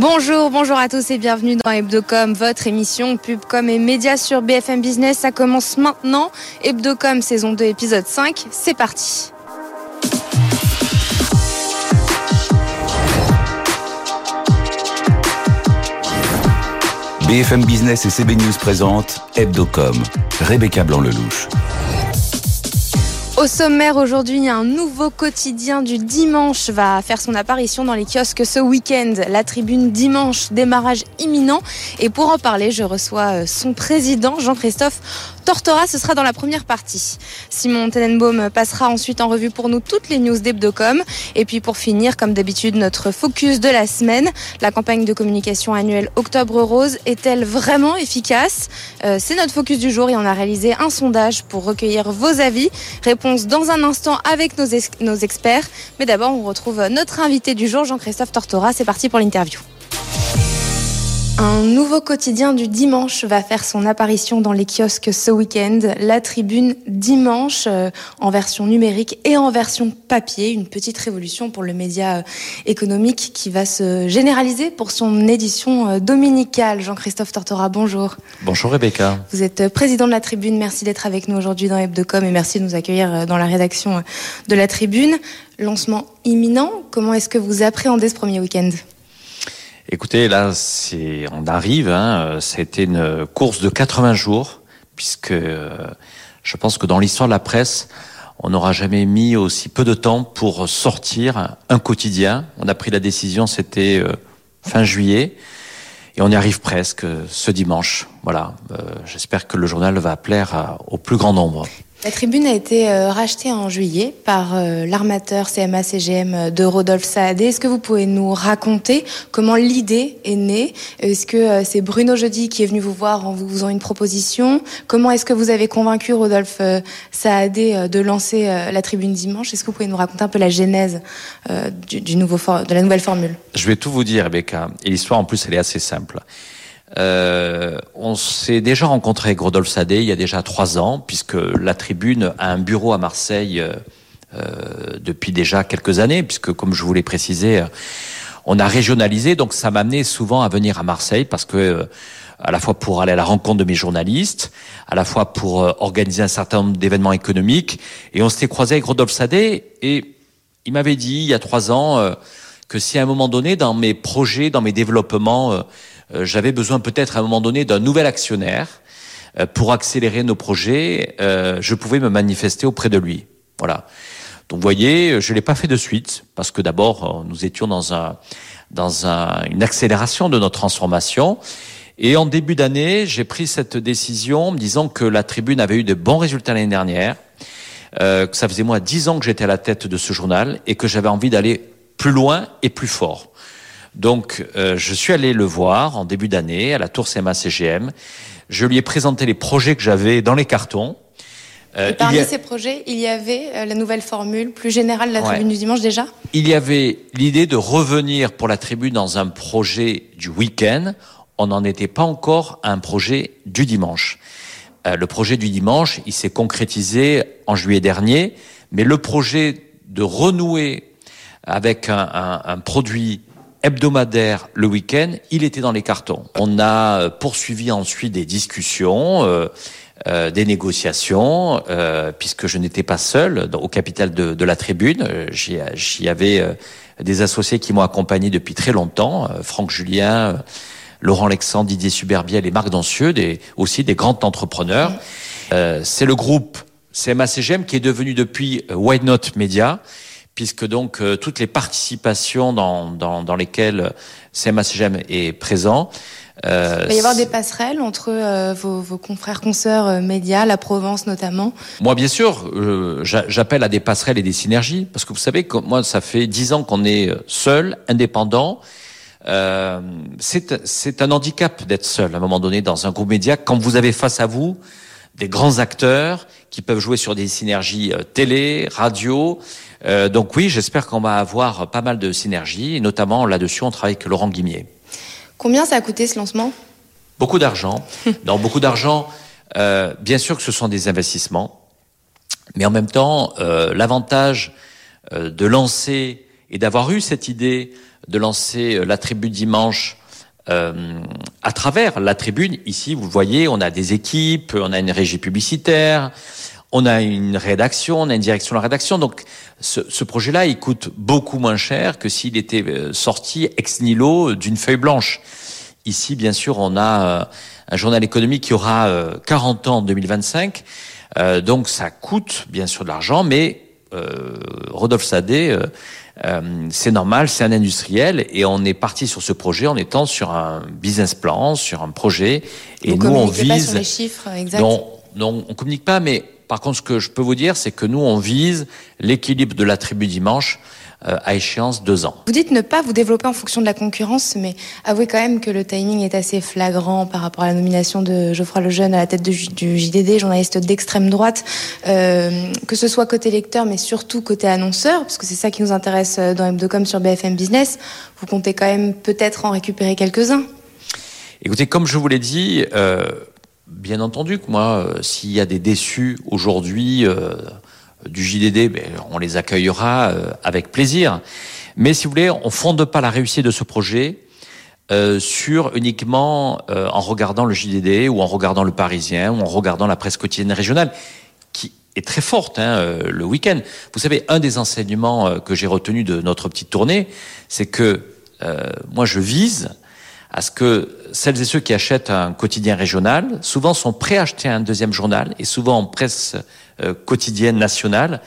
Bonjour, bonjour à tous et bienvenue dans Hebdocom, votre émission Pubcom et médias sur BFM Business. Ça commence maintenant. Hebdocom saison 2 épisode 5, c'est parti. BFM Business et CB News présentent Hebdocom, Rebecca Blanc-Lelouch. Au sommaire aujourd'hui, un nouveau quotidien du dimanche va faire son apparition dans les kiosques ce week-end. La tribune dimanche, démarrage imminent. Et pour en parler, je reçois euh, son président, Jean-Christophe Tortora, ce sera dans la première partie. Simon Tenenbaum passera ensuite en revue pour nous toutes les news d'Hebdocom. Et puis pour finir, comme d'habitude, notre focus de la semaine. La campagne de communication annuelle Octobre Rose est-elle vraiment efficace? Euh, C'est notre focus du jour et on a réalisé un sondage pour recueillir vos avis. Réponse dans un instant avec nos, nos experts. Mais d'abord, on retrouve notre invité du jour, Jean-Christophe Tortora. C'est parti pour l'interview. Un nouveau quotidien du dimanche va faire son apparition dans les kiosques ce week-end. La tribune dimanche euh, en version numérique et en version papier. Une petite révolution pour le média euh, économique qui va se généraliser pour son édition euh, dominicale. Jean-Christophe Tortora, bonjour. Bonjour Rebecca. Vous êtes président de la tribune. Merci d'être avec nous aujourd'hui dans Hebdocom et merci de nous accueillir dans la rédaction de la tribune. Lancement imminent. Comment est-ce que vous appréhendez ce premier week-end? Écoutez, là, c'est, on arrive. Hein, C'était une course de 80 jours, puisque euh, je pense que dans l'histoire de la presse, on n'aura jamais mis aussi peu de temps pour sortir un quotidien. On a pris la décision, c'était euh, fin juillet, et on y arrive presque ce dimanche. Voilà. Euh, j'espère que le journal va plaire au plus grand nombre. La tribune a été euh, rachetée en juillet par euh, l'armateur CMA-CGM euh, de Rodolphe Saadé. Est-ce que vous pouvez nous raconter comment l'idée est née? Est-ce que c'est Bruno Jeudi qui est venu vous voir en vous faisant une proposition? Comment est-ce que vous avez convaincu Rodolphe Saadé de lancer la tribune dimanche? Est-ce que vous pouvez nous raconter un peu la genèse du, nouveau de la nouvelle formule? Je vais tout vous dire, Rebecca. Et l'histoire, en plus, elle est assez simple. Euh, on s'est déjà rencontré avec Rodolphe Sadé il y a déjà trois ans, puisque la Tribune a un bureau à Marseille euh, euh depuis déjà quelques années, puisque comme je vous l'ai précisé, euh, on a régionalisé, donc ça m'a amené souvent à venir à Marseille, parce que euh, à la fois pour aller à la rencontre de mes journalistes, à la fois pour organiser un certain nombre d'événements économiques, et on s'était croisé avec Rodolphe Sadé, et il m'avait dit il y a trois ans que si à un moment donné, dans mes projets, dans mes développements, euh, j'avais besoin peut-être à un moment donné d'un nouvel actionnaire euh, pour accélérer nos projets. Euh, je pouvais me manifester auprès de lui. Voilà. Donc, vous voyez, je l'ai pas fait de suite parce que d'abord, nous étions dans un dans un, une accélération de notre transformation. Et en début d'année, j'ai pris cette décision me disant que la Tribune avait eu de bons résultats l'année dernière, euh, que ça faisait moi dix ans que j'étais à la tête de ce journal et que j'avais envie d'aller plus loin et plus fort. Donc, euh, je suis allé le voir en début d'année à la Tour CMA-CGM. Je lui ai présenté les projets que j'avais dans les cartons. Euh, parmi ces projets, il y avait euh, la nouvelle formule plus générale de la tribune du dimanche déjà Il y avait l'idée de revenir pour la tribune dans un projet du week-end. On n'en était pas encore à un projet du dimanche. le projet du dimanche, il s'est concrétisé en juillet dernier, mais le projet de renouer avec un, un, un produit hebdomadaire le week-end, il était dans les cartons. On a euh, poursuivi ensuite des discussions, euh, euh, des négociations, euh, puisque je n'étais pas seul au capital de, de la tribune. Euh, j'y avais des associés qui m'ont accompagné depuis très longtemps, Franck Julien, Laurent Alexandre, Didier Suberbiel et Marc Dancieux, des, aussi des grands entrepreneurs. C'est le groupe CMA-CGM qui est devenu depuis White Note Media, puisque donc euh, toutes les participations dans, dans, dans lesquelles CMA-CGM est présent. Euh, Il va y avoir des passerelles entre euh, vos, vos, confrères, consoeurs euh, médias, la Provence notamment Moi, bien sûr, j'appelle à des passerelles et des synergies, parce que vous savez que moi, ça fait dix ans qu'on est seul, indépendant. Euh, c'est un handicap d'être seul à un moment donné dans un groupe média quand vous avez face à vous des grands acteurs qui peuvent jouer sur des synergies télé, radio, euh, donc oui, j'espère qu'on va avoir pas mal de synergies, et notamment là-dessus, on travaille avec Laurent Guimier. Combien ça a coûté ce lancement? Beaucoup d'argent. Dans beaucoup d'argent, euh, bien sûr que ce sont des investissements, mais en même temps, euh, l'avantage euh, de lancer et d'avoir eu cette idée de lancer euh, la tribu dimanche euh, à travers la tribune. Ici, vous voyez, on a des équipes, on a une régie publicitaire, on a une rédaction, on a une direction de la rédaction. Donc, ce, ce projet-là, il coûte beaucoup moins cher que s'il était euh, sorti ex nihilo d'une feuille blanche. Ici, bien sûr, on a euh, un journal économique qui aura 40 ans en 2025. donc, ça coûte bien sûr de l'argent, mais Rodolphe Sadé euh, c'est normal, c'est un industriel et on est parti sur ce projet en étant sur un business plan, sur un projet et nous on vise. Pas sur les chiffres exacts. Non, non, on communique pas, mais par contre, ce que je peux vous dire, c'est que nous on vise l'équilibre de la tribu dimanche euh, à échéance deux ans. Vous dites ne pas vous développer en fonction de la concurrence, mais avouez quand même que le timing est assez flagrant par rapport à la nomination de Geoffroy Lejeune à la tête du JDD, journaliste d'extrême droite, euh, que ce soit côté lecteur, mais surtout côté annonceur, parce que c'est ça qui nous intéresse euh, dans M2Com sur BFM Business. Vous comptez quand même peut-être en récupérer quelques-uns. Écoutez, comme je vous l'ai dit, euh, bien entendu que moi, s'il y a des déçus aujourd'hui du JDD, ben, on les accueillera euh, avec plaisir. Mais si vous voulez, on fonde pas la réussite de ce projet euh, sur uniquement euh, en regardant le JDD ou en regardant le Parisien ou en regardant la presse quotidienne régionale, qui est très forte hein, le week-end. Vous savez, un des enseignements que j'ai retenu de notre petite tournée, c'est que moi je vise à ce que celles et ceux qui achètent un quotidien régional, souvent sont prêts à acheter un deuxième journal, et souvent en presse euh, quotidienne nationale.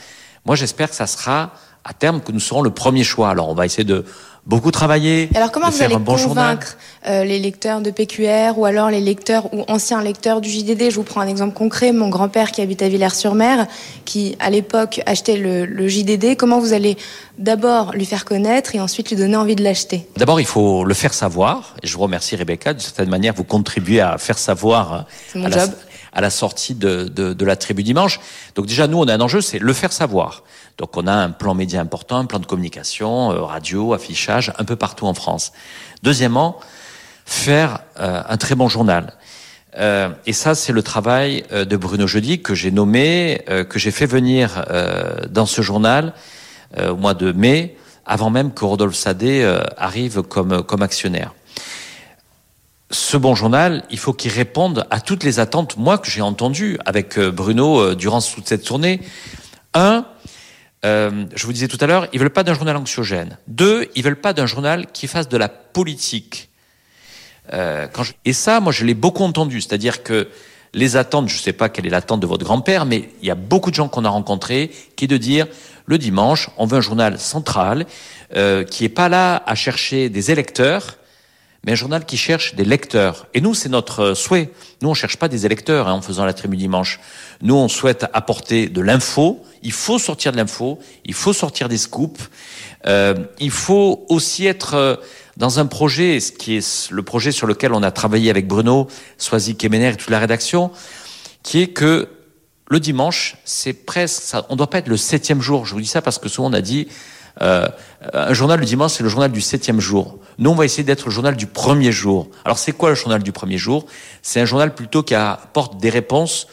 Moi, j'espère que ça sera à terme que nous serons le premier choix. Alors, on va essayer de beaucoup travailler. Alors comment vous allez convaincre euh, les lecteurs de PQR ou alors les lecteurs ou anciens lecteurs du JDD Je vous prends un exemple concret. Mon grand-père qui habite à Villers-sur-Mer, qui à l'époque achetait le, le, JDD, comment vous allez d'abord lui faire connaître et ensuite lui donner envie de l'acheter? D'abord, il faut le faire savoir. Et je vous remercie Rebecca. De certaine manière, vous contribuez à faire savoir. C'est mon job à la sortie de, de, de, la tribu dimanche. Donc déjà, nous, on a un enjeu, c'est le faire savoir. Donc on a un plan média important, un plan de communication, euh, radio, affichage, un peu partout en France. Deuxièmement, faire euh, un très bon journal. Euh, et ça, c'est le travail euh, de Bruno Jeudi que j'ai nommé, que j'ai fait venir dans ce journal au mois de mai, avant même que Rodolphe Sadé arrive comme, comme actionnaire ce bon journal, il faut qu'il réponde à toutes les attentes, moi, que j'ai entendues avec euh, Bruno euh, durant toute cette tournée. Un, euh, je vous disais tout à l'heure, ils veulent pas d'un journal anxiogène. Deux, ils veulent pas d'un journal qui fasse de la politique. Euh, quand Et ça, moi, je l'ai beaucoup entendu. C'est-à-dire que les attentes, je ne sais pas quelle est l'attente de votre grand-père, mais il y a beaucoup de gens qu'on a rencontrés qui est de dire le dimanche, on veut un journal central euh, qui est pas là à chercher des électeurs, mais un journal qui cherche des lecteurs. Et nous, c'est notre euh, souhait. Nous, on cherche pas des électeurs hein, en faisant la tribune dimanche. Nous, on souhaite apporter de l'info. Il faut sortir de l'info. Il faut sortir des scoops. Euh, il faut aussi être euh, dans un projet, ce qui est le projet sur lequel on a travaillé avec Bruno, Soisy Kemener et toute la rédaction, qui est que le dimanche, c'est presque, ça, on doit pas être le septième jour. Je vous dis ça parce que souvent on a dit, euh, un journal le dimanche, c'est le journal du septième jour. Nous, on va essayer d'être le journal du premier jour. Alors, c'est quoi le journal du premier jour? C'est un journal plutôt qui apporte des réponses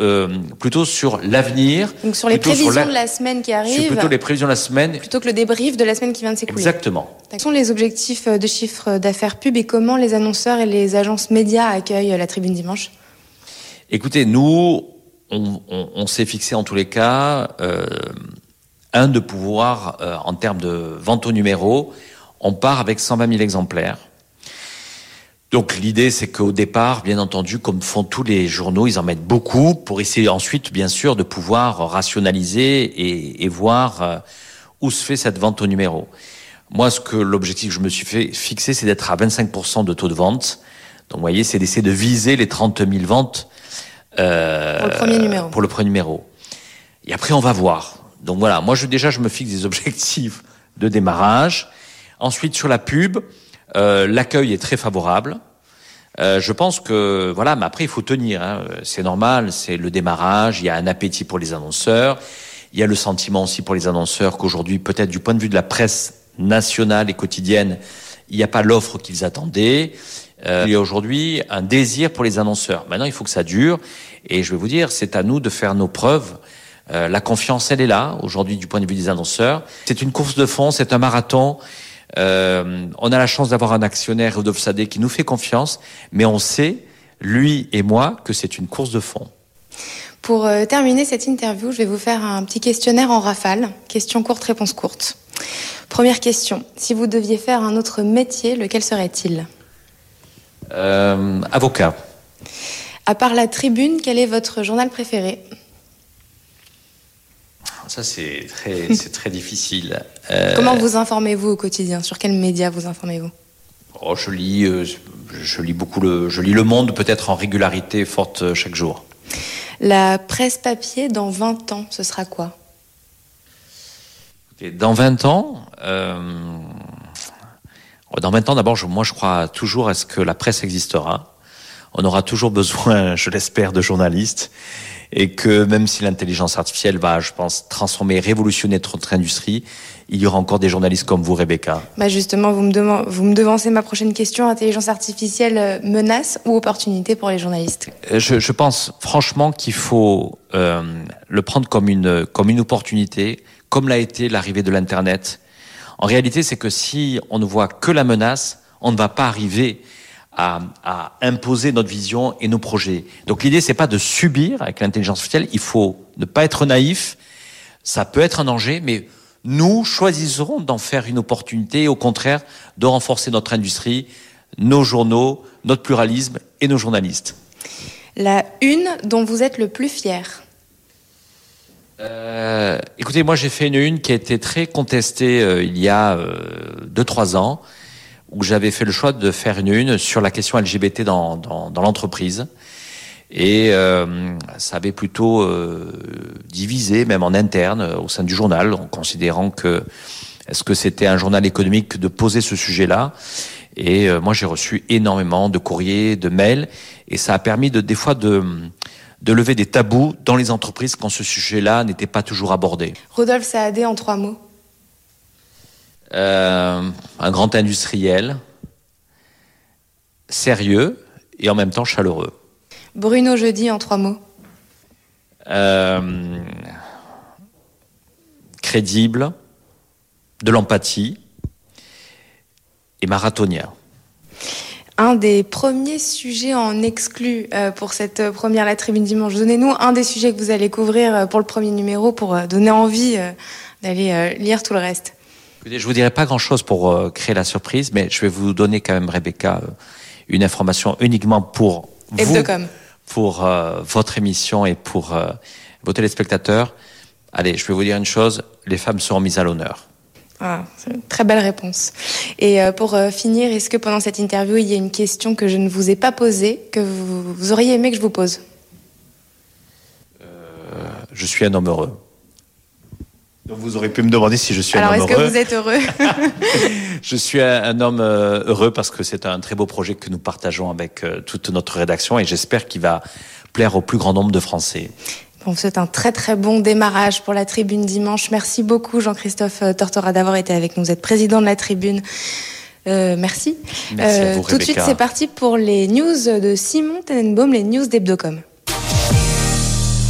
euh, plutôt sur l'avenir. Donc sur les prévisions de la semaine qui arrive. Plutôt les prévisions de la semaine. Plutôt que le débrief de la semaine qui vient de s'écouler. Exactement. Quels sont les objectifs de chiffre d'affaires pub et comment les annonceurs et les agences médias accueillent la tribune dimanche? Écoutez, nous, on, on, on s'est fixé en tous les cas euh, un, de pouvoir, euh, en termes de vente au numéro, on part avec 120 000 exemplaires. Donc l'idée, c'est qu'au départ, bien entendu, comme font tous les journaux, ils en mettent beaucoup pour essayer ensuite, bien sûr, de pouvoir rationaliser et, et voir euh, où se fait cette vente au numéro. Moi, ce que l'objectif que je me suis fait fixer, c'est d'être à 25% de taux de vente. Donc, vous voyez, c'est d'essayer de viser les 30 000 ventes euh, pour le premier numéro. Pour le premier numéro. Et après, on va voir. Donc voilà, moi je, déjà je me fixe des objectifs de démarrage. Ensuite sur la pub, euh, l'accueil est très favorable. Euh, je pense que voilà, mais après il faut tenir. Hein. C'est normal, c'est le démarrage. Il y a un appétit pour les annonceurs. Il y a le sentiment aussi pour les annonceurs qu'aujourd'hui, peut-être du point de vue de la presse nationale et quotidienne, il n'y a pas l'offre qu'ils attendaient. Euh, il y a aujourd'hui un désir pour les annonceurs. Maintenant, il faut que ça dure. Et je vais vous dire, c'est à nous de faire nos preuves Euh, la confiance, elle est là aujourd'hui du point de vue des annonceurs. C'est une course de fond, c'est un marathon. Euh, on a la chance d'avoir un actionnaire, Rodolphe Sadé, qui nous fait confiance, mais on sait, lui et moi, que c'est une course de fond. Pour euh, terminer cette interview, je vais vous faire un petit questionnaire en rafale. Question courte, réponse courte. Première question. Si vous deviez faire un autre métier, lequel serait-il? Euh, Avocat. À part la tribune, quel est votre journal préféré? Ça, c'est très, difficile. Euh, Comment vous informez-vous au quotidien? Sur quels médias vous informez-vous? Oh, je, lis, euh, je lis beaucoup le, je lis le Monde, peut-être en régularité forte euh, chaque jour. La presse papier, dans 20 ans, ce sera quoi? Dans 20 ans, dans 20 ans, d'abord, moi, je crois toujours à ce que la presse existera. On aura toujours besoin, je l'espère, de journalistes et que même si l'intelligence artificielle va, je pense, transformer, révolutionner notre industrie, il y aura encore des journalistes comme vous, Rebecca. Bah justement, vous me, vous me devancez ma prochaine question. Intelligence artificielle, euh, menace ou opportunité pour les journalistes? Euh, je, je, pense franchement qu'il faut euh, le prendre comme une, comme une opportunité, comme l'a été l'arrivée de l'Internet. En réalité, c'est que si on ne voit que la menace, on ne va pas arriver à, à, imposer notre vision et nos projets. Donc l'idée, c'est pas de subir avec l'intelligence artificielle. Il faut ne pas être naïf. Ça peut être un danger, mais nous choisirons d'en faire une opportunité, et au contraire, de renforcer notre industrie, nos journaux, notre pluralisme et nos journalistes. La une dont vous êtes le plus fier euh, Écoutez, moi j'ai fait une une qui a été très contestée euh, il y a euh, deux trois ans où j'avais fait le choix de faire une une sur la question LGBT dans, dans, dans l'entreprise. Et euh, ça avait plutôt euh, divisé, même en interne, au sein du journal, en considérant que est-ce que c'était un journal économique de poser ce sujet-là? Et euh, moi, j'ai reçu énormément de courriers, de mails, et ça a permis de des fois de de lever des tabous dans les entreprises quand ce sujet-là n'était pas toujours abordé. Rodolphe Saadé, en trois mots. Euh, un grand industriel, sérieux et en même temps chaleureux. Bruno Jeudi en trois mots. Euh, crédible, de l'empathie et marathonien. Un des premiers sujets en exclu euh, pour cette première La Tribune Dimanche. Donnez-nous un des sujets que vous allez couvrir pour le premier numéro pour donner envie d'aller lire tout le reste. Je vous dirai pas grand-chose pour euh, créer la surprise, mais je vais vous donner quand même, Rebecca, euh, une information uniquement pour vous, pour euh, votre émission et pour euh, vos téléspectateurs. Allez, je vais vous dire une chose, les femmes seront mises à l'honneur. Ah, une très belle réponse. Et pour finir, est-ce que pendant cette interview, il y a une question que je ne vous ai pas posée, que vous, vous auriez aimé que je vous pose? Je suis un homme heureux. Donc vous aurez pu me demander si je suis Alors, un homme heureux. Alors, est-ce que vous êtes heureux Je suis un, un homme euh, heureux parce que c'est un très beau projet que nous partageons avec euh, toute notre rédaction et j'espère qu'il va plaire au plus grand nombre de Français. Bon, c'est un très très bon démarrage pour la Tribune dimanche. Merci beaucoup Jean-Christophe Tortora d'avoir été avec nous. Vous êtes président de la Tribune. Euh, merci. Merci à vous, tout de suite, c'est parti pour les news de Simon Tenenbaum, les news d'Hebdocom.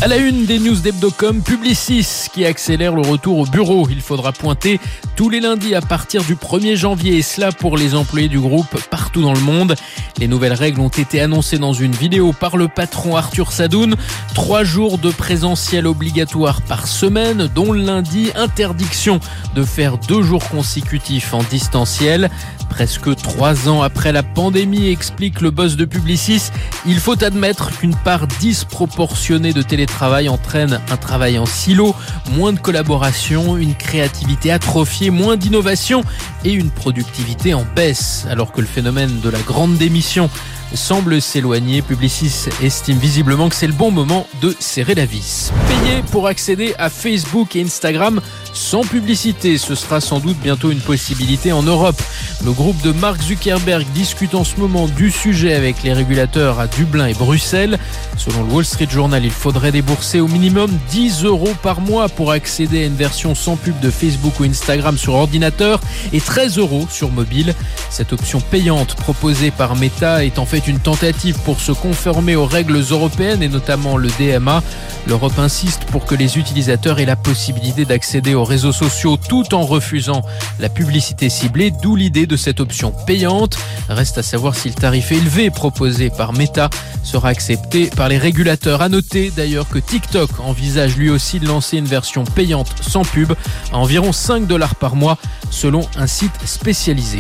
À la une des news d'Hebdocom, Publicis qui accélère le retour au bureau. Il faudra pointer tous les lundis à partir du 1er janvier et cela pour les employés du groupe partout dans le monde. Les nouvelles règles ont été annoncées dans une vidéo par le patron Arthur Sadoun. Trois jours de présentiel obligatoire par semaine, dont le lundi, interdiction de faire deux jours consécutifs en distanciel. Presque trois ans après la pandémie, explique le boss de Publicis, il faut admettre qu'une part disproportionnée de télétravail entraîne un travail en silo, moins de collaboration, une créativité atrophiée, moins d'innovation et une productivité en baisse. Alors que le phénomène de la grande démission semble s'éloigner, Publicis estime visiblement que c'est le bon moment de serrer la vis. Payer pour accéder à Facebook et Instagram sans publicité, ce sera sans doute bientôt une possibilité en Europe. Le groupe de Mark Zuckerberg discute en ce moment du sujet avec les régulateurs à Dublin et Bruxelles. Selon le Wall Street Journal, il faudrait débourser au minimum 10 euros par mois pour accéder à une version sans pub de Facebook ou Instagram sur ordinateur et 13 euros sur mobile. Cette option payante proposée par Meta est en fait fait une tentative pour se conformer aux règles européennes et notamment le DMA. L'Europe insiste pour que les utilisateurs aient la possibilité d'accéder aux réseaux sociaux tout en refusant la publicité ciblée, d'où l'idée de cette option payante. Reste à savoir si le tarif élevé proposé par Meta sera accepté par les régulateurs. À noter d'ailleurs que TikTok envisage lui aussi de lancer une version payante sans pub à environ 5 dollars par mois selon un site spécialisé.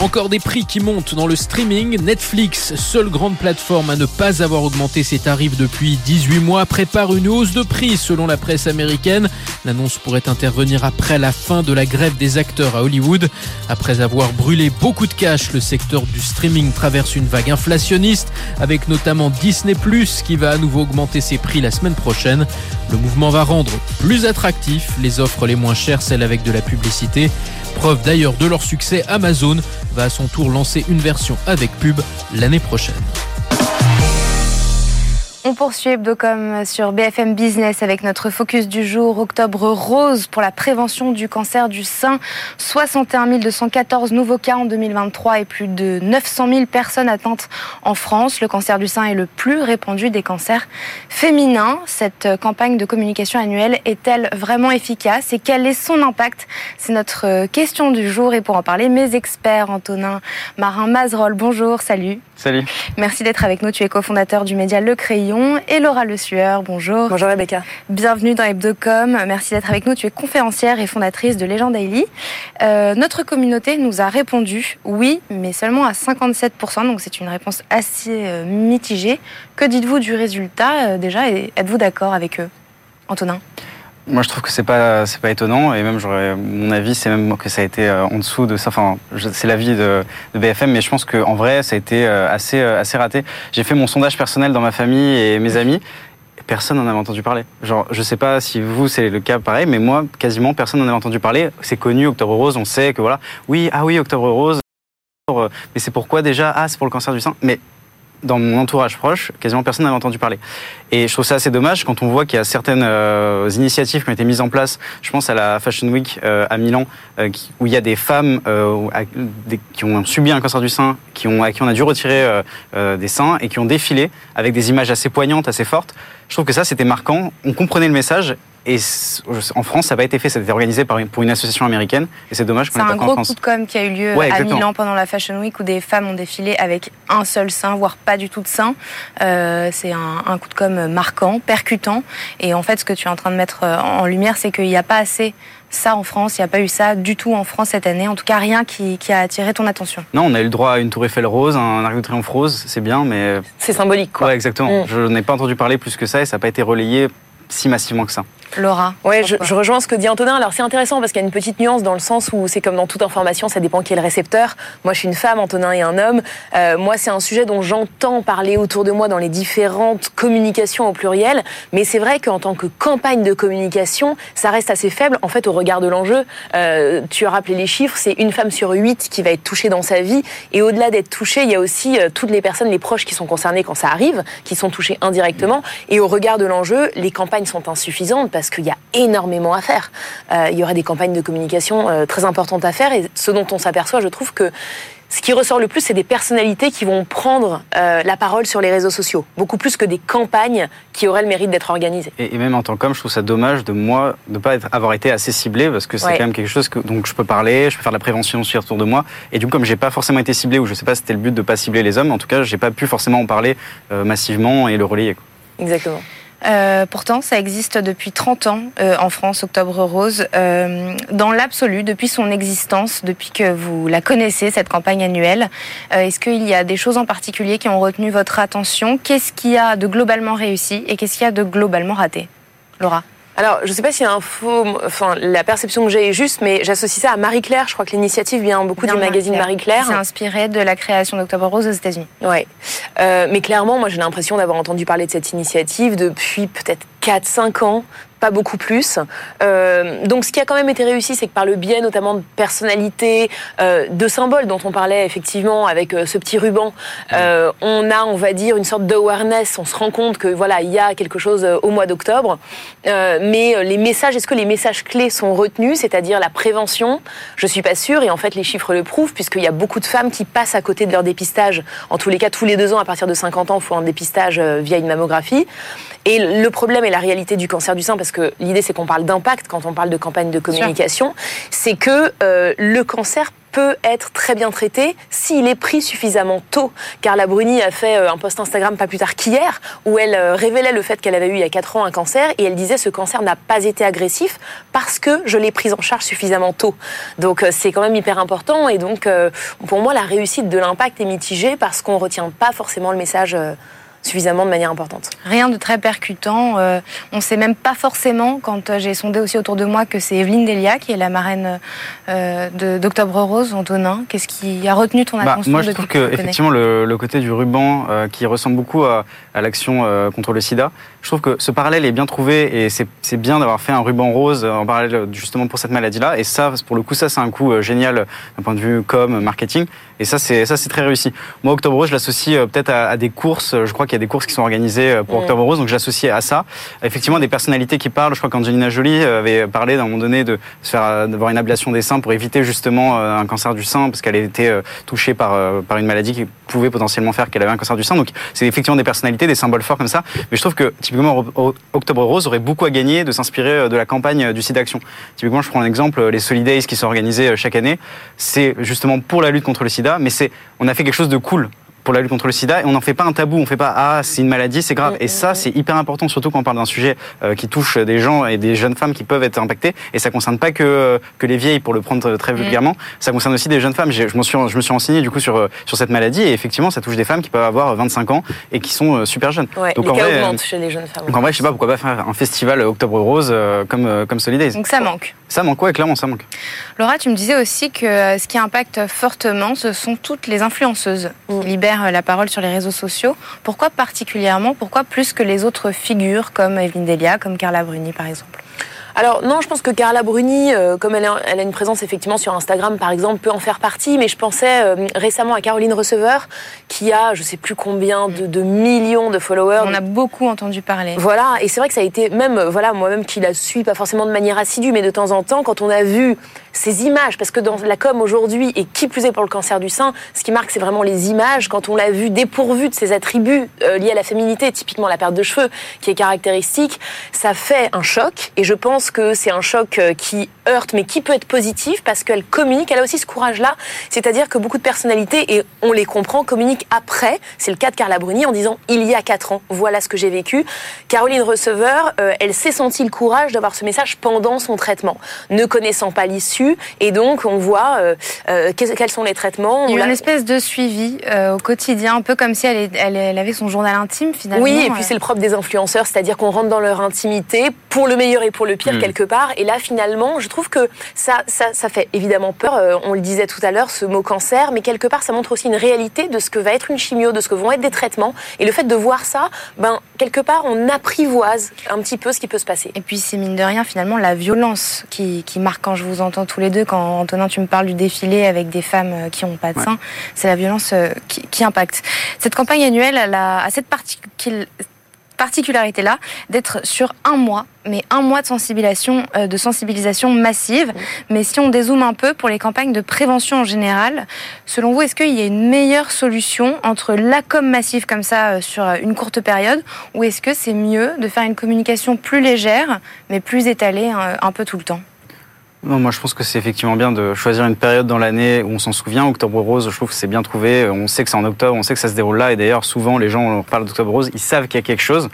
Encore des prix qui montent dans le streaming. Netflix, seule grande plateforme à ne pas avoir augmenté ses tarifs depuis 18 mois, prépare une hausse de prix selon la presse américaine. L'annonce pourrait intervenir après la fin de la grève des acteurs à Hollywood. Après avoir brûlé beaucoup de cash, le secteur du streaming traverse une vague inflationniste avec notamment Disney ⁇ qui va à nouveau augmenter ses prix la semaine prochaine. Le mouvement va rendre plus attractif les offres les moins chères, celles avec de la publicité. Preuve d'ailleurs de leur succès, Amazon va à son tour lancer une version avec pub l'année prochaine. On poursuit Hebdocom sur BFM Business avec notre focus du jour, Octobre Rose pour la prévention du cancer du sein. 61 214 nouveaux cas en 2023 et plus de 900 000 personnes atteintes en France. Le cancer du sein est le plus répandu des cancers féminins. Cette campagne de communication annuelle est-elle vraiment efficace et quel est son impact? C'est notre question du jour et pour en parler, mes experts, Antonin Marin-Mazerol, bonjour, salut. Salut. Merci d'être avec nous. Tu es cofondateur du média Le Crayon et Laura Le Sueur. Bonjour. Bonjour Rebecca. Bienvenue dans Hebdocom. Merci d'être avec nous. Tu es conférencière et fondatrice de Legend Daily. Euh, notre communauté nous a répondu oui, mais seulement à 57%. Donc c'est une réponse assez euh, mitigée. Que dites-vous du résultat euh, déjà et êtes-vous d'accord avec eux Antonin? Moi, je trouve que c'est pas c'est pas étonnant et même j'aurais mon avis c'est même que ça a été euh, en dessous de ça. Enfin, c'est l'avis de, de, BFM, mais je pense qu'en vrai ça a été euh, assez euh, assez raté. J'ai fait mon sondage personnel dans ma famille et mes amis. Personne n'en avait entendu parler. Genre, je sais pas si vous c'est le cas pareil, mais moi quasiment personne n'en avait entendu parler. C'est connu Octobre Rose, on sait que voilà. Oui, ah oui, Octobre Rose. Mais c'est pourquoi déjà? Ah, c'est pour le cancer du sein. Mais dans mon entourage proche, quasiment personne n'avait entendu parler. Et je trouve ça assez dommage quand on voit qu'il y a certaines euh, initiatives qui ont été mises en place. Je pense à la Fashion Week euh, à Milan, euh, où il y a des femmes qui ont subi un cancer du sein, qui ont, à qui on a dû retirer des seins et qui ont défilé avec des images assez poignantes, assez fortes. Je trouve que ça, c'était marquant. On comprenait le message et en France, ça n'a pas été fait. Ça a été organisé par une, pour une association américaine. Et c'est dommage qu'on C'est un gros coup de com qui a eu lieu ouais, à Milan pendant la Fashion Week où des femmes ont défilé avec un seul sein, voire pas du tout de sein. Euh, c'est un, un, coup de com marquant, percutant. Et en fait, ce que tu es en train de mettre euh, en lumière, c'est qu'il n'y a pas assez ça en France. Il n'y a pas eu ça du tout en France cette année. En tout cas, rien qui, qui, a attiré ton attention. Non, on a eu le droit à une tour Eiffel rose, un arc de triomphe rose, c'est bien, mais... C'est symbolique, quoi. Ouais, exactement. Mm. Je n'ai pas entendu parler plus que ça et ça n'a pas été relayé si massivement que ça. Laura. Ouais, je, je, rejoins ce que dit Antonin. Alors c'est intéressant parce qu'il y a une petite nuance dans le sens où c'est comme dans toute information, ça dépend qui est le récepteur. Moi, je suis une femme, Antonin est un homme. Euh, moi, c'est un sujet dont j'entends parler autour de moi dans les différentes communications au pluriel. Mais c'est vrai qu'en tant que campagne de communication, ça reste assez faible en fait au regard de l'enjeu. Euh, tu as rappelé les chiffres, c'est une femme sur huit qui va être touchée dans sa vie. Et au-delà d'être touchée, il y a aussi euh, toutes les personnes, les proches qui sont concernées quand ça arrive, qui sont touchées indirectement. Et au regard de l'enjeu, les campagnes sont insuffisantes parce qu'il y a énormément à faire. Euh, il y aurait des campagnes de communication euh, très importantes à faire et ce dont on s'aperçoit, je trouve que ce qui ressort le plus, c'est des personnalités qui vont prendre euh, la parole sur les réseaux sociaux, beaucoup plus que des campagnes qui auraient le mérite d'être organisées. Et, et, même en tant qu'homme, je trouve ça dommage de moi de pas être, avoir été assez ciblé parce que c'est ouais. quand même quelque chose que donc je peux parler, je peux faire de la prévention aussi autour de moi. Et du coup, comme j'ai pas forcément été ciblé ou je sais pas, si c'était le but de pas cibler les hommes. En tout cas, j'ai pas pu forcément en parler euh, massivement et le relayer. Quoi. Exactement. Euh, pourtant, ça existe depuis 30 ans euh, en France, Octobre Rose. Euh, dans l'absolu, depuis son existence, depuis que vous la connaissez, cette campagne annuelle, est-ce qu'il y a des choses en particulier qui ont retenu votre attention? Qu'est-ce qui a de globalement réussi et qu'est-ce qui a de globalement raté? Laura alors, je ne sais pas si un faux, enfin, la perception que j'ai est juste, mais j'associe ça à Marie-Claire. Je crois que l'initiative vient beaucoup du magazine Marie-Claire. C'est inspiré de la création d'Octobre Rose aux États-Unis. Ouais. Euh, mais clairement, moi, j'ai l'impression d'avoir entendu parler de cette initiative depuis peut-être 4-5 ans pas beaucoup plus. Euh, donc ce qui a quand même été réussi, c'est que par le biais notamment de personnalités, euh, de symboles dont on parlait effectivement avec euh, ce petit ruban, on a, on va dire, une sorte d'awareness. On se rend compte que voilà, il y a quelque chose au mois d'octobre. Mais les messages, est-ce que les messages clés sont retenus, c'est-à-dire la prévention? Je suis pas sûre. Et en fait, les chiffres le prouvent, puisqu'il y a beaucoup de femmes qui passent à côté de leur dépistage. En tous les cas, tous les deux ans, à partir de 50 ans, il faut un dépistage via une mammographie. Et le problème et la réalité du cancer du sein, parce que l'idée c'est qu'on parle d'impact quand on parle de campagne de communication, c'est que euh, le cancer peut être très bien traité s'il est pris suffisamment tôt. Carla Bruni a fait euh, un post Instagram pas plus tard qu'hier où elle euh, révélait le fait qu'elle avait eu il y a 4 ans un cancer et elle disait ce cancer n'a pas été agressif parce que je l'ai pris en charge suffisamment tôt. Donc c'est quand même hyper important et donc pour moi la réussite de l'impact est mitigée parce qu'on retient pas forcément le message suffisamment de manière importante. Rien de très percutant. Euh, on ne sait même pas forcément, quand euh, j'ai sondé aussi autour de moi, que c'est Evelyne Delia qui est la marraine euh, de- d'Octobre Rose, Antonin. Qu'est-ce qui a retenu ton Bah, attention moi, je trouve que effectivement le, le côté du ruban euh, qui ressemble beaucoup à, à l'action euh, contre le SIDA, je trouve que ce parallèle est bien trouvé et c'est bien d'avoir fait un ruban rose en parallèle justement pour cette maladie-là. Et ça, pour le coup, ça c'est un coup génial d'un point de vue com, marketing. Et ça, c'est ça c'est très réussi. Moi, Octobre Rose, je l'associe euh, peut-être à, à des courses. Je crois qu'il y a des courses qui sont organisées euh, pour. Octobre Rose, donc je l'associe à ça. Effectivement, des personnalités qui parlent. Je crois qu'Angelina Jolie euh, avait parlé d'un moment donné de se faire euh, d'avoir une ablation des seins pour éviter justement un cancer du sein parce qu'elle était touchée par par une maladie qui pouvait potentiellement faire qu'elle avait un cancer du sein. Donc c'est effectivement des personnalités, des symboles forts comme ça. Mais je trouve que typiquement Octobre Rose aurait beaucoup à gagner de s'inspirer de la campagne du sida action. Typiquement, je prends un exemple, les Solidays qui sont organisés chaque année, c'est justement pour la lutte contre le sida, mais c'est on a fait quelque chose de cool pour la lutte contre le sida et on n'en fait pas un tabou, on fait pas ah c'est une maladie, c'est grave. Et ça c'est hyper important surtout quand on parle d'un sujet euh, qui touche des gens et des jeunes femmes qui peuvent être impactées et ça concerne pas que que les vieilles pour le prendre très vulgairement, ça concerne aussi des jeunes femmes. J'ai- Je m'en suis je me suis renseigné du coup sur euh, sur cette maladie et effectivement ça touche des femmes qui peuvent avoir 25 ans et qui sont euh, super jeunes. Ouais, Donc les en cas vrai, euh, augmentent chez les jeunes femmes. donc en vrai, je sais pas pourquoi pas faire un festival Octobre Rose euh, comme euh, comme Solidays. Donc ça manque. Ça manque ouais, clairement ça manque. Laura, tu me disais aussi que euh, ce qui impacte fortement, ce sont toutes les influenceuses qui libèrent euh, la parole sur les réseaux sociaux. Pourquoi particulièrement? Pourquoi plus que les autres figures comme Evelyne Delia, comme Carla Bruni par exemple? Alors non, je pense que Carla Bruni, euh, comme elle a, elle a une présence effectivement sur Instagram par exemple, peut en faire partie. Mais je pensais euh, récemment à Caroline Receveur, qui a je sais plus combien de, de millions de followers. On a beaucoup entendu parler. Voilà, et c'est vrai que ça a été même, euh, voilà, moi-même qui la suis pas forcément de manière assidue, mais de temps en temps, quand on a vu ces images, parce que dans la com aujourd'hui, et qui plus est pour le cancer du sein, ce qui marque, c'est vraiment les images, quand on l'a vu dépourvu de ses attributs euh, liés à la féminité, typiquement la perte de cheveux, qui est caractéristique, ça fait un choc, et je pense que c'est un choc euh, qui heurte, mais qui peut être positif, parce qu'elle communique, elle a aussi ce courage-là, c'est-à-dire que beaucoup de personnalités, et on les comprend, communiquent après, c'est le cas de Carla Bruni, en disant, il y a quatre ans, voilà ce que j'ai vécu. Caroline Receveur, euh, elle s'est sentie le courage d'avoir ce message pendant son traitement, ne connaissant pas l'issue, et donc on voit euh, euh, quels sont les traitements. Il y a une espèce de suivi euh, au quotidien, un peu comme si elle, est- elle, elle avait son journal intime finalement. Oui, et puis c'est le propre des influenceurs, c'est-à-dire qu'on rentre dans leur intimité, pour le meilleur et pour le pire Mm. quelque part. Et là, finalement, je trouve que ça, ça, ça fait évidemment peur. Euh, on le disait tout à l'heure, ce mot cancer, mais quelque part, ça montre aussi une réalité de ce que va être une chimio, de ce que vont être des traitements. Et le fait de voir ça, ben quelque part, on apprivoise un petit peu ce qui peut se passer. Et puis c'est mine de rien finalement la violence qui, qui marque quand je vous entends tous les deux, quand Antonin tu me parles du défilé avec des femmes euh, qui n'ont pas de Ouais. sein, c'est la violence euh, qui, qui impacte. Cette campagne annuelle elle a, a cette particul- particularité-là d'être sur un mois, mais un mois de sensibilisation, euh, de sensibilisation massive. Mais si on dézoome un peu pour les campagnes de prévention en général, selon vous, est-ce qu'il y a une meilleure solution entre la com massive comme ça euh, sur une courte période, ou est-ce que c'est mieux de faire une communication plus légère, mais plus étalée un peu tout le temps? Non, moi je pense que c'est effectivement bien de choisir une période dans l'année où on s'en souvient. Octobre Rose, je trouve que c'est bien trouvé. On sait que c'est en octobre, on sait que ça se déroule là. Et d'ailleurs, souvent, les gens on parle d'Octobre Rose, ils savent qu'il y a quelque chose.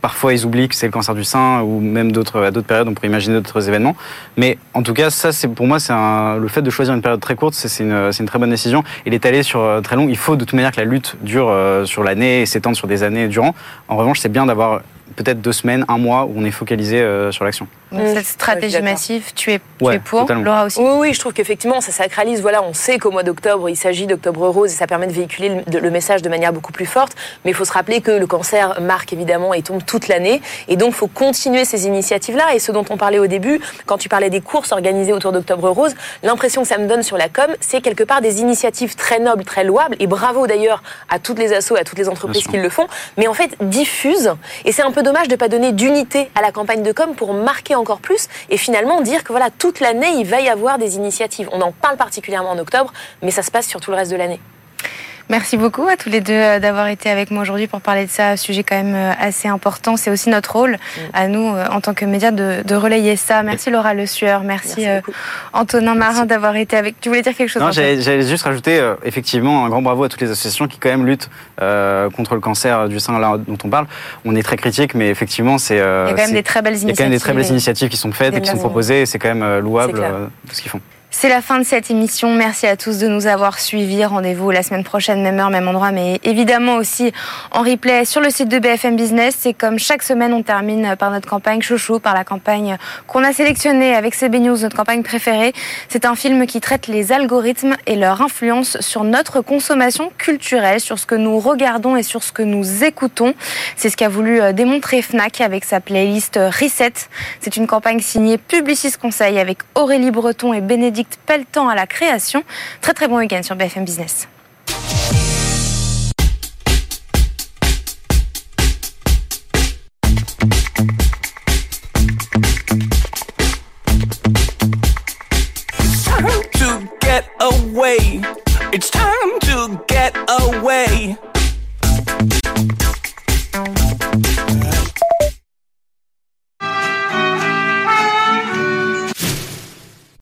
Parfois, ils oublient que c'est le cancer du sein ou même d'autres à d'autres périodes. On pourrait imaginer d'autres événements. Mais en tout cas, ça, pour moi, c'est le fait de choisir une période très courte, c'est c'est une, c'est une très bonne décision. Et l'étaler sur euh, très long, il faut de toute manière que la lutte dure euh, sur l'année et s'étende sur des années durant. En revanche, c'est bien d'avoir peut-être deux semaines, un mois où on est focalisé euh, sur l'action. Donc, cette stratégie massive, tu es, tu es pour, totalement. Laura aussi Oui, oui, je trouve qu'effectivement, ça sacralise. Voilà, on sait qu'au mois d'octobre, il s'agit d'Octobre Rose et ça permet de véhiculer le, le message de manière beaucoup plus forte. Mais il faut se rappeler que le cancer marque évidemment et tombe toute l'année. Et donc, il faut continuer ces initiatives-là. Et ce dont on parlait au début, quand tu parlais des courses organisées autour d'Octobre Rose, l'impression que ça me donne sur la com, c'est quelque part des initiatives très nobles, très louables. Et bravo d'ailleurs à toutes les assos, à toutes les entreprises qui le font. Mais en fait, diffusent. Et c'est un peu dommage de ne pas donner d'unité à la campagne de com pour marquer encore plus et finalement dire que voilà, toute l'année, il va y avoir des initiatives. On en parle particulièrement en octobre, mais ça se passe sur tout le reste de l'année. Merci beaucoup à tous les deux euh, d'avoir été avec moi aujourd'hui pour parler de ça, un sujet quand même euh, assez important. C'est aussi notre rôle à nous, euh, en tant que médias, de, de relayer ça. Merci Laura Le Sueur, merci, Merci euh. Antonin Marin d'avoir été avec. Tu voulais dire quelque chose Non, j'allais juste rajouter euh, effectivement un grand bravo à toutes les associations qui quand même luttent euh, contre le cancer du sein là dont on parle. On est très critique, mais effectivement c'est. euh, Il y a quand même des très belles il y a initiatives. quand même des très belles initiatives qui sont faites et qui sont proposées. et C'est quand même louable euh, tout ce qu'ils font. C'est la fin de cette émission. Merci à tous de nous avoir suivis. Rendez-vous la semaine prochaine, même heure, même endroit, mais évidemment aussi en replay sur le site de BFM Business. C'est comme chaque semaine, on termine par notre campagne chouchou, par la campagne qu'on a sélectionnée avec CB News, notre campagne préférée. C'est un film qui traite les algorithmes et leur influence sur notre consommation culturelle, sur ce que nous regardons et sur ce que nous écoutons. C'est ce qu'a voulu euh, démontrer Fnac avec sa playlist Reset. C'est une campagne signée Publicis Conseil avec Aurélie Breton et Bénédicte Pelletan à la création. Très très bon week-end sur BFM Business.